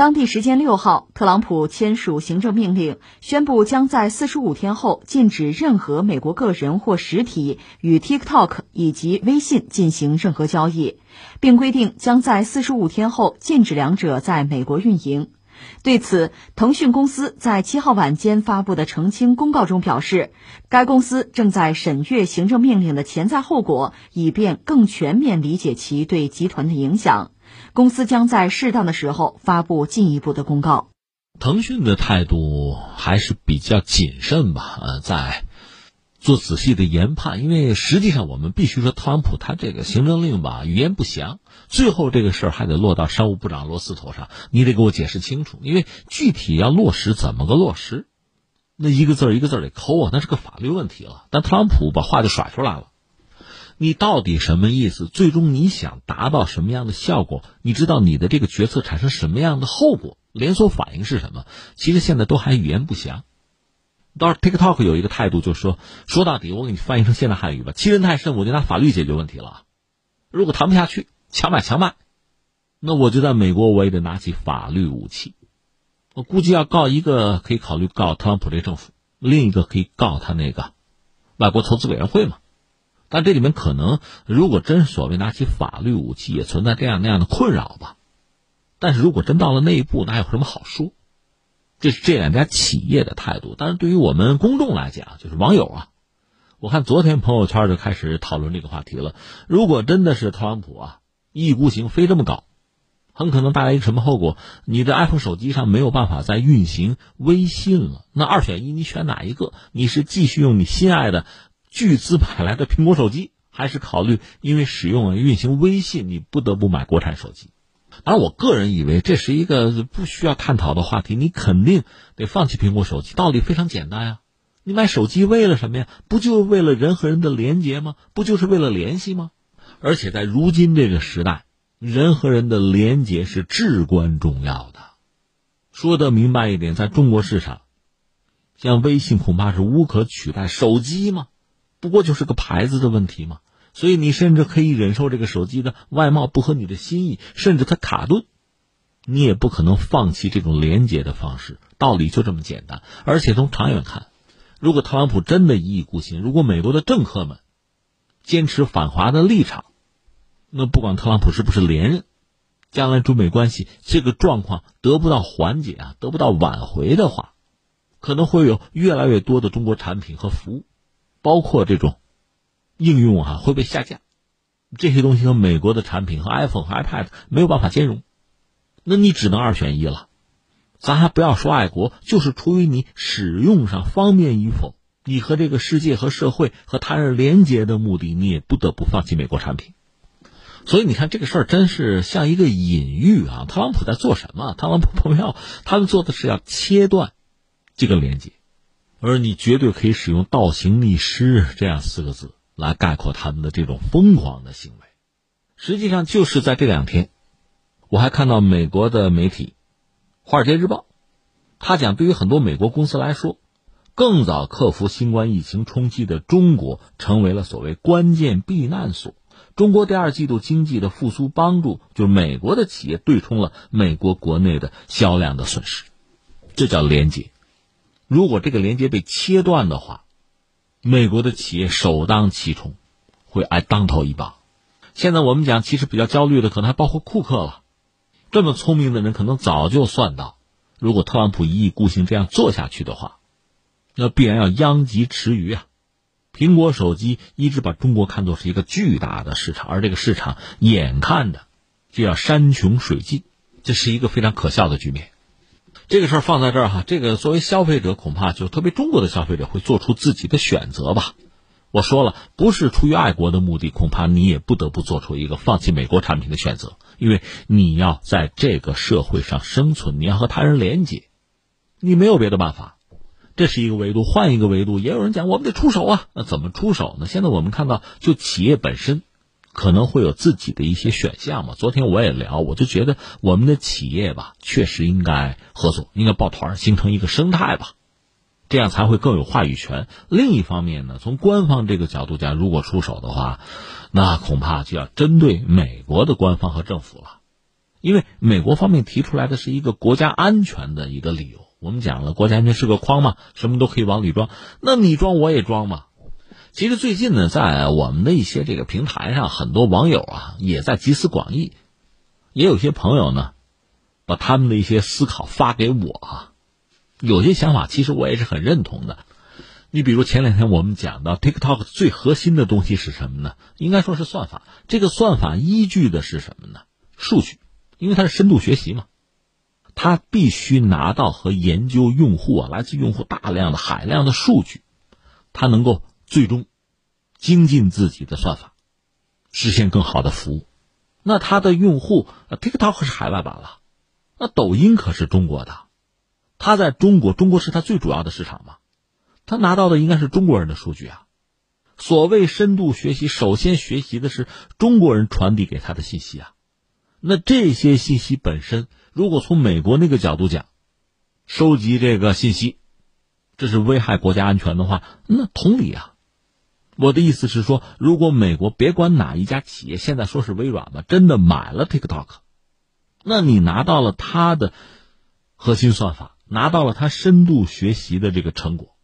当地时间六号，特朗普签署行政命令，宣布将在四十五天后禁止任何美国个人或实体与 TikTok 以及微信进行任何交易，并规定将在四十五天后禁止两者在美国运营。对此，腾讯公司在七号晚间发布的澄清公告中表示，该公司正在审阅行政命令的潜在后果，以便更全面理解其对集团的影响。公司将在适当的时候发布进一步的公告。腾讯的态度还是比较谨慎吧，呃，在做仔细的研判，因为实际上我们必须说，特朗普他这个行政令吧，语言不详，最后这个事儿还得落到商务部长罗斯头上，你得给我解释清楚，因为具体要落实怎么个落实，那一个字儿一个字儿得抠啊，那是个法律问题了。但特朗普把话就甩出来了。你到底什么意思？最终你想达到什么样的效果？你知道你的这个决策产生什么样的后果？连锁反应是什么？其实现在都还语言不详。倒是 TikTok 有一个态度，就是说，说到底，我给你翻译成现代汉语吧：欺人太甚，我就拿法律解决问题了。如果谈不下去，强买强卖，那我就在美国，我也得拿起法律武器。我估计要告一个，可以考虑告特朗普这政府；另一个可以告他那个外国投资委员会嘛。但这里面可能，如果真所谓拿起法律武器，也存在这样那样的困扰吧。但是如果真到了那一步，哪有什么好说？这是这两家企业的态度。但是对于我们公众来讲，就是网友啊，我看昨天朋友圈就开始讨论这个话题了。如果真的是特朗普啊一意孤行，非这么搞，很可能带来一个什么后果？你的 iPhone 手机上没有办法再运行微信了。那二选一，你选哪一个？你是继续用你心爱的？巨资买来的苹果手机，还是考虑因为使用运行微信，你不得不买国产手机。而我个人以为这是一个不需要探讨的话题，你肯定得放弃苹果手机。道理非常简单呀，你买手机为了什么呀？不就为了人和人的连接吗？不就是为了联系吗？而且在如今这个时代，人和人的连接是至关重要的。说的明白一点，在中国市场，像微信恐怕是无可取代手机吗？不过就是个牌子的问题嘛，所以你甚至可以忍受这个手机的外貌不合你的心意，甚至它卡顿，你也不可能放弃这种连接的方式。道理就这么简单。而且从长远看，如果特朗普真的一意孤行，如果美国的政客们坚持反华的立场，那不管特朗普是不是连任，将来中美关系这个状况得不到缓解啊，得不到挽回的话，可能会有越来越多的中国产品和服务。包括这种应用啊会被下架，这些东西和美国的产品和 iPhone 和 iPad 没有办法兼容，那你只能二选一了。咱还不要说爱国，就是出于你使用上方便与否，你和这个世界和社会和他人连接的目的，你也不得不放弃美国产品。所以你看这个事儿真是像一个隐喻啊！特朗普在做什么？特朗普朋友他们做的是要切断这个连接。而你绝对可以使用“倒行逆施”这样四个字来概括他们的这种疯狂的行为。实际上，就是在这两天，我还看到美国的媒体《华尔街日报》，他讲，对于很多美国公司来说，更早克服新冠疫情冲击的中国成为了所谓关键避难所。中国第二季度经济的复苏帮助，就是美国的企业对冲了美国国内的销量的损失，这叫廉洁。如果这个连接被切断的话，美国的企业首当其冲，会挨当头一棒。现在我们讲，其实比较焦虑的可能还包括库克了。这么聪明的人，可能早就算到，如果特朗普一意孤行这样做下去的话，那必然要殃及池鱼啊。苹果手机一直把中国看作是一个巨大的市场，而这个市场眼看着就要山穷水尽，这是一个非常可笑的局面。这个事儿放在这儿哈，这个作为消费者，恐怕就特别中国的消费者会做出自己的选择吧。我说了，不是出于爱国的目的，恐怕你也不得不做出一个放弃美国产品的选择，因为你要在这个社会上生存，你要和他人连接，你没有别的办法。这是一个维度，换一个维度，也有人讲我们得出手啊，那怎么出手呢？现在我们看到，就企业本身。可能会有自己的一些选项嘛？昨天我也聊，我就觉得我们的企业吧，确实应该合作，应该抱团，形成一个生态吧，这样才会更有话语权。另一方面呢，从官方这个角度讲，如果出手的话，那恐怕就要针对美国的官方和政府了，因为美国方面提出来的是一个国家安全的一个理由。我们讲了，国家安全是个筐嘛，什么都可以往里装，那你装我也装嘛。其实最近呢，在我们的一些这个平台上，很多网友啊也在集思广益，也有些朋友呢，把他们的一些思考发给我啊。有些想法其实我也是很认同的。你比如前两天我们讲到 TikTok 最核心的东西是什么呢？应该说是算法。这个算法依据的是什么呢？数据，因为它是深度学习嘛，它必须拿到和研究用户啊，来自用户大量的海量的数据，它能够最终精进自己的算法，实现更好的服务。那它的用户，TikTok 是海外版了，那抖音可是中国的，它在中国，中国是它最主要的市场嘛。他拿到的应该是中国人的数据啊。所谓深度学习，首先学习的是中国人传递给他的信息啊。那这些信息本身，如果从美国那个角度讲，收集这个信息，这是危害国家安全的话，那同理啊。我的意思是说，如果美国别管哪一家企业，现在说是微软吧，真的买了 TikTok，那你拿到了它的核心算法，拿到了它深度学习的这个成果。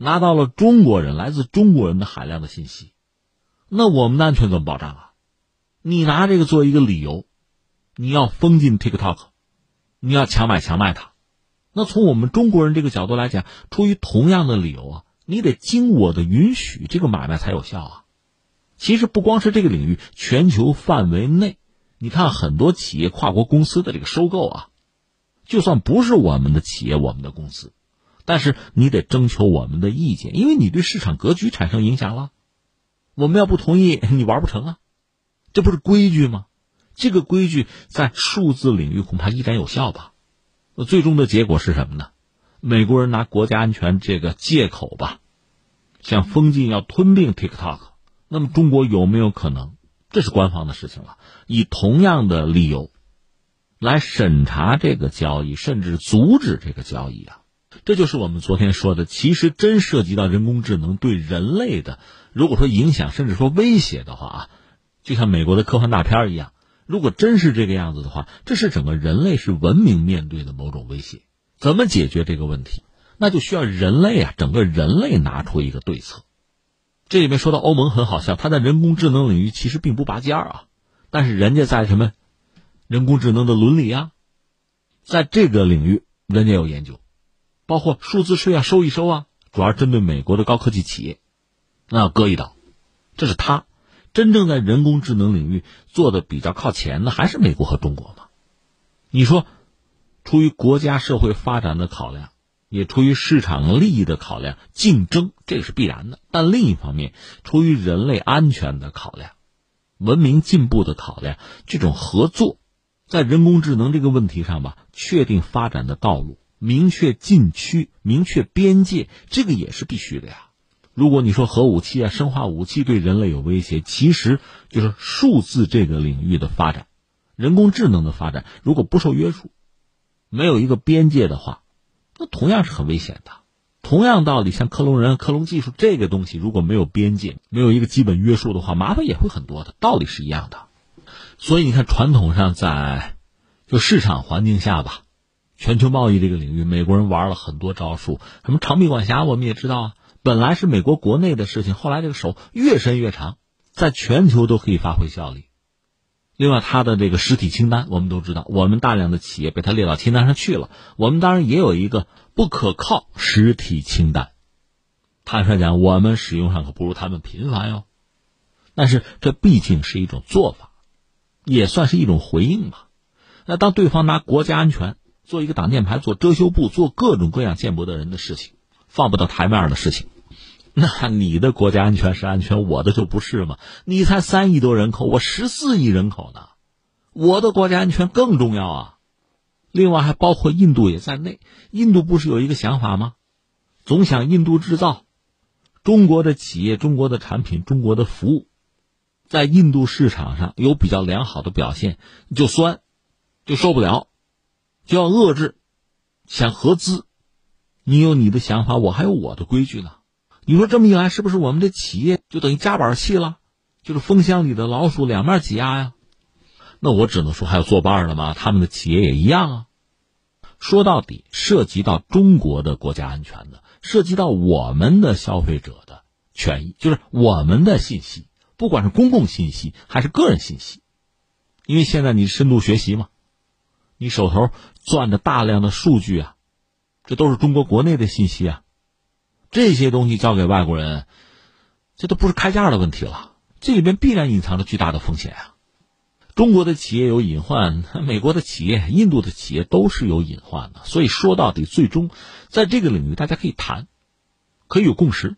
拿到了中国人来自中国人的海量的信息，那我们的安全怎么保障啊？你拿这个做一个理由，你要封禁 TikTok，你要强买强卖它，那从我们中国人这个角度来讲，出于同样的理由啊，你得经我的允许，这个买卖才有效啊。其实不光是这个领域，全球范围内，你看很多企业跨国公司的这个收购啊，就算不是我们的企业，我们的公司。但是你得征求我们的意见，因为你对市场格局产生影响了。我们要不同意，你玩不成啊，这不是规矩吗？这个规矩在数字领域恐怕依然有效吧？那最终的结果是什么呢？美国人拿国家安全这个借口吧，想封禁要吞并 TikTok，那么中国有没有可能？这是官方的事情了，以同样的理由来审查这个交易，甚至阻止这个交易啊？这就是我们昨天说的，其实真涉及到人工智能对人类的，如果说影响甚至说威胁的话啊，就像美国的科幻大片一样，如果真是这个样子的话，这是整个人类是文明面对的某种威胁。怎么解决这个问题？那就需要人类啊，整个人类拿出一个对策。这里面说到欧盟很好笑，它在人工智能领域其实并不拔尖儿啊，但是人家在什么人工智能的伦理啊，在这个领域人家有研究。包括数字税啊，收一收啊，主要针对美国的高科技企业，那要割一刀，这是他真正在人工智能领域做的比较靠前的，还是美国和中国嘛？你说，出于国家社会发展的考量，也出于市场利益的考量，竞争这个是必然的。但另一方面，出于人类安全的考量，文明进步的考量，这种合作，在人工智能这个问题上吧，确定发展的道路。明确禁区、明确边界，这个也是必须的呀。如果你说核武器啊、生化武器对人类有威胁，其实就是数字这个领域的发展、人工智能的发展，如果不受约束，没有一个边界的话，那同样是很危险的。同样道理，像克隆人、克隆技术这个东西，如果没有边界、没有一个基本约束的话，麻烦也会很多的。道理是一样的。所以你看，传统上在就市场环境下吧。全球贸易这个领域，美国人玩了很多招数，什么长臂管辖，我们也知道啊。本来是美国国内的事情，后来这个手越伸越长，在全球都可以发挥效力。另外，他的这个实体清单，我们都知道，我们大量的企业被他列到清单上去了。我们当然也有一个不可靠实体清单。坦率讲，我们使用上可不如他们频繁哟。但是这毕竟是一种做法，也算是一种回应吧。那当对方拿国家安全，做一个挡箭牌，做遮羞布，做各种各样见不得人的事情，放不到台面的事情，那你的国家安全是安全，我的就不是吗？你才三亿多人口，我十四亿人口呢，我的国家安全更重要啊！另外还包括印度也在内，印度不是有一个想法吗？总想印度制造，中国的企业、中国的产品、中国的服务，在印度市场上有比较良好的表现，就酸，就受不了。就要遏制，想合资，你有你的想法，我还有我的规矩呢。你说这么一来，是不是我们的企业就等于夹板气了？就是风箱里的老鼠两面挤压呀。那我只能说还有作伴的吗？他们的企业也一样啊。说到底，涉及到中国的国家安全的，涉及到我们的消费者的权益，就是我们的信息，不管是公共信息还是个人信息，因为现在你深度学习嘛，你手头攥着大量的数据啊，这都是中国国内的信息啊，这些东西交给外国人，这都不是开价的问题了，这里边必然隐藏着巨大的风险啊。中国的企业有隐患，美国的企业、印度的企业都是有隐患的。所以说到底，最终在这个领域，大家可以谈，可以有共识，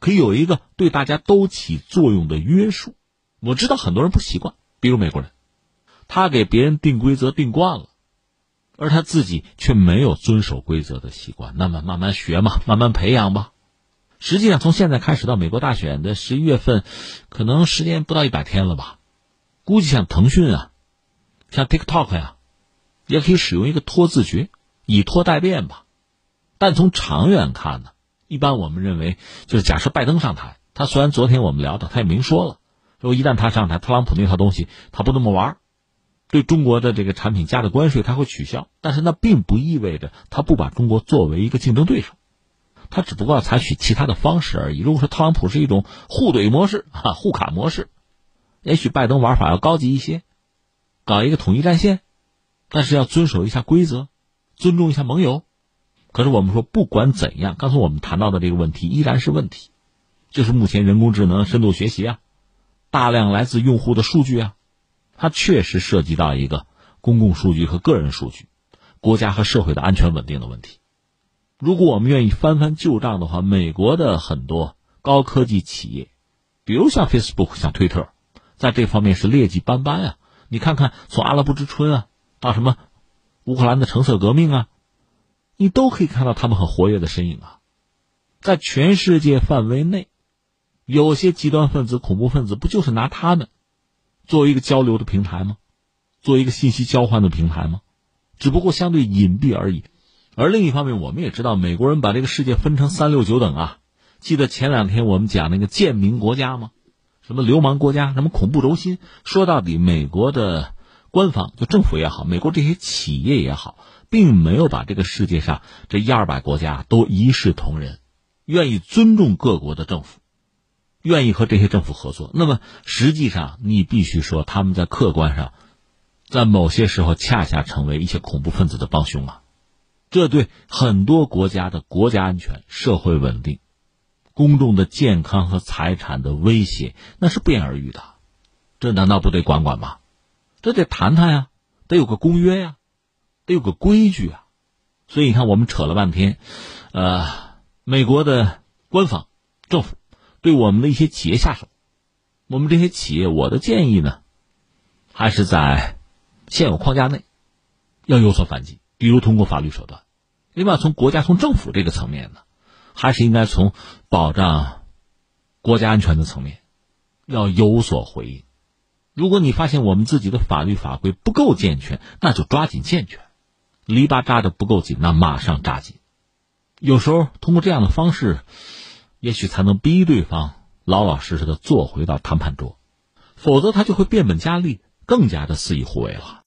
可以有一个对大家都起作用的约束。我知道很多人不习惯，比如美国人，他给别人定规则定惯了，而他自己却没有遵守规则的习惯。那么慢慢学嘛，慢慢培养吧。实际上，从现在开始到美国大选的十一月份，可能时间不到一百天了吧。估计像腾讯啊，像 TikTok 呀，也可以使用一个拖字诀，以拖代变吧。但从长远看呢，一般我们认为，就是假设拜登上台，他虽然昨天我们聊的，他也明说了，说一旦他上台，特朗普那套东西他不那么玩，对中国的这个产品加的关税他会取消。但是那并不意味着他不把中国作为一个竞争对手，他只不过要采取其他的方式而已。如果说特朗普是一种互怼模式啊，互卡模式。也许拜登玩法要高级一些，搞一个统一战线，但是要遵守一下规则，尊重一下盟友。可是我们说，不管怎样，刚才我们谈到的这个问题依然是问题，就是目前人工智能深度学习啊，大量来自用户的数据啊，它确实涉及到一个公共数据和个人数据、国家和社会的安全稳定的问题。如果我们愿意翻翻旧账的话，美国的很多高科技企业，比如像 Facebook、像 Twitter，。在这方面是劣迹斑斑啊！你看看，从阿拉伯之春啊，到什么乌克兰的橙色革命啊，你都可以看到他们很活跃的身影啊。在全世界范围内，有些极端分子、恐怖分子不就是拿他们作为一个交流的平台吗？作为一个信息交换的平台吗？只不过相对隐蔽而已。而另一方面，我们也知道，美国人把这个世界分成三六九等啊。记得前两天我们讲那个贱民国家吗？什么流氓国家，什么恐怖轴心？说到底，美国的官方就政府也好，美国这些企业也好，并没有把这个世界上这一二百国家都一视同仁，愿意尊重各国的政府，愿意和这些政府合作。那么实际上，你必须说他们在客观上，在某些时候恰恰成为一些恐怖分子的帮凶啊！这对很多国家的国家安全、社会稳定。公众的健康和财产的威胁，那是不言而喻的，这难道不得管管吗？这得谈谈呀，得有个公约呀，得有个规矩啊。所以你看，我们扯了半天，呃，美国的官方政府对我们的一些企业下手，我们这些企业，我的建议呢，还是在现有框架内要有所反击，比如通过法律手段。另外，从国家、从政府这个层面呢。还是应该从保障国家安全的层面要有所回应。如果你发现我们自己的法律法规不够健全，那就抓紧健全；篱笆扎的不够紧，那马上扎紧。有时候通过这样的方式，也许才能逼对方老老实实的坐回到谈判桌，否则他就会变本加厉，更加的肆意胡为了。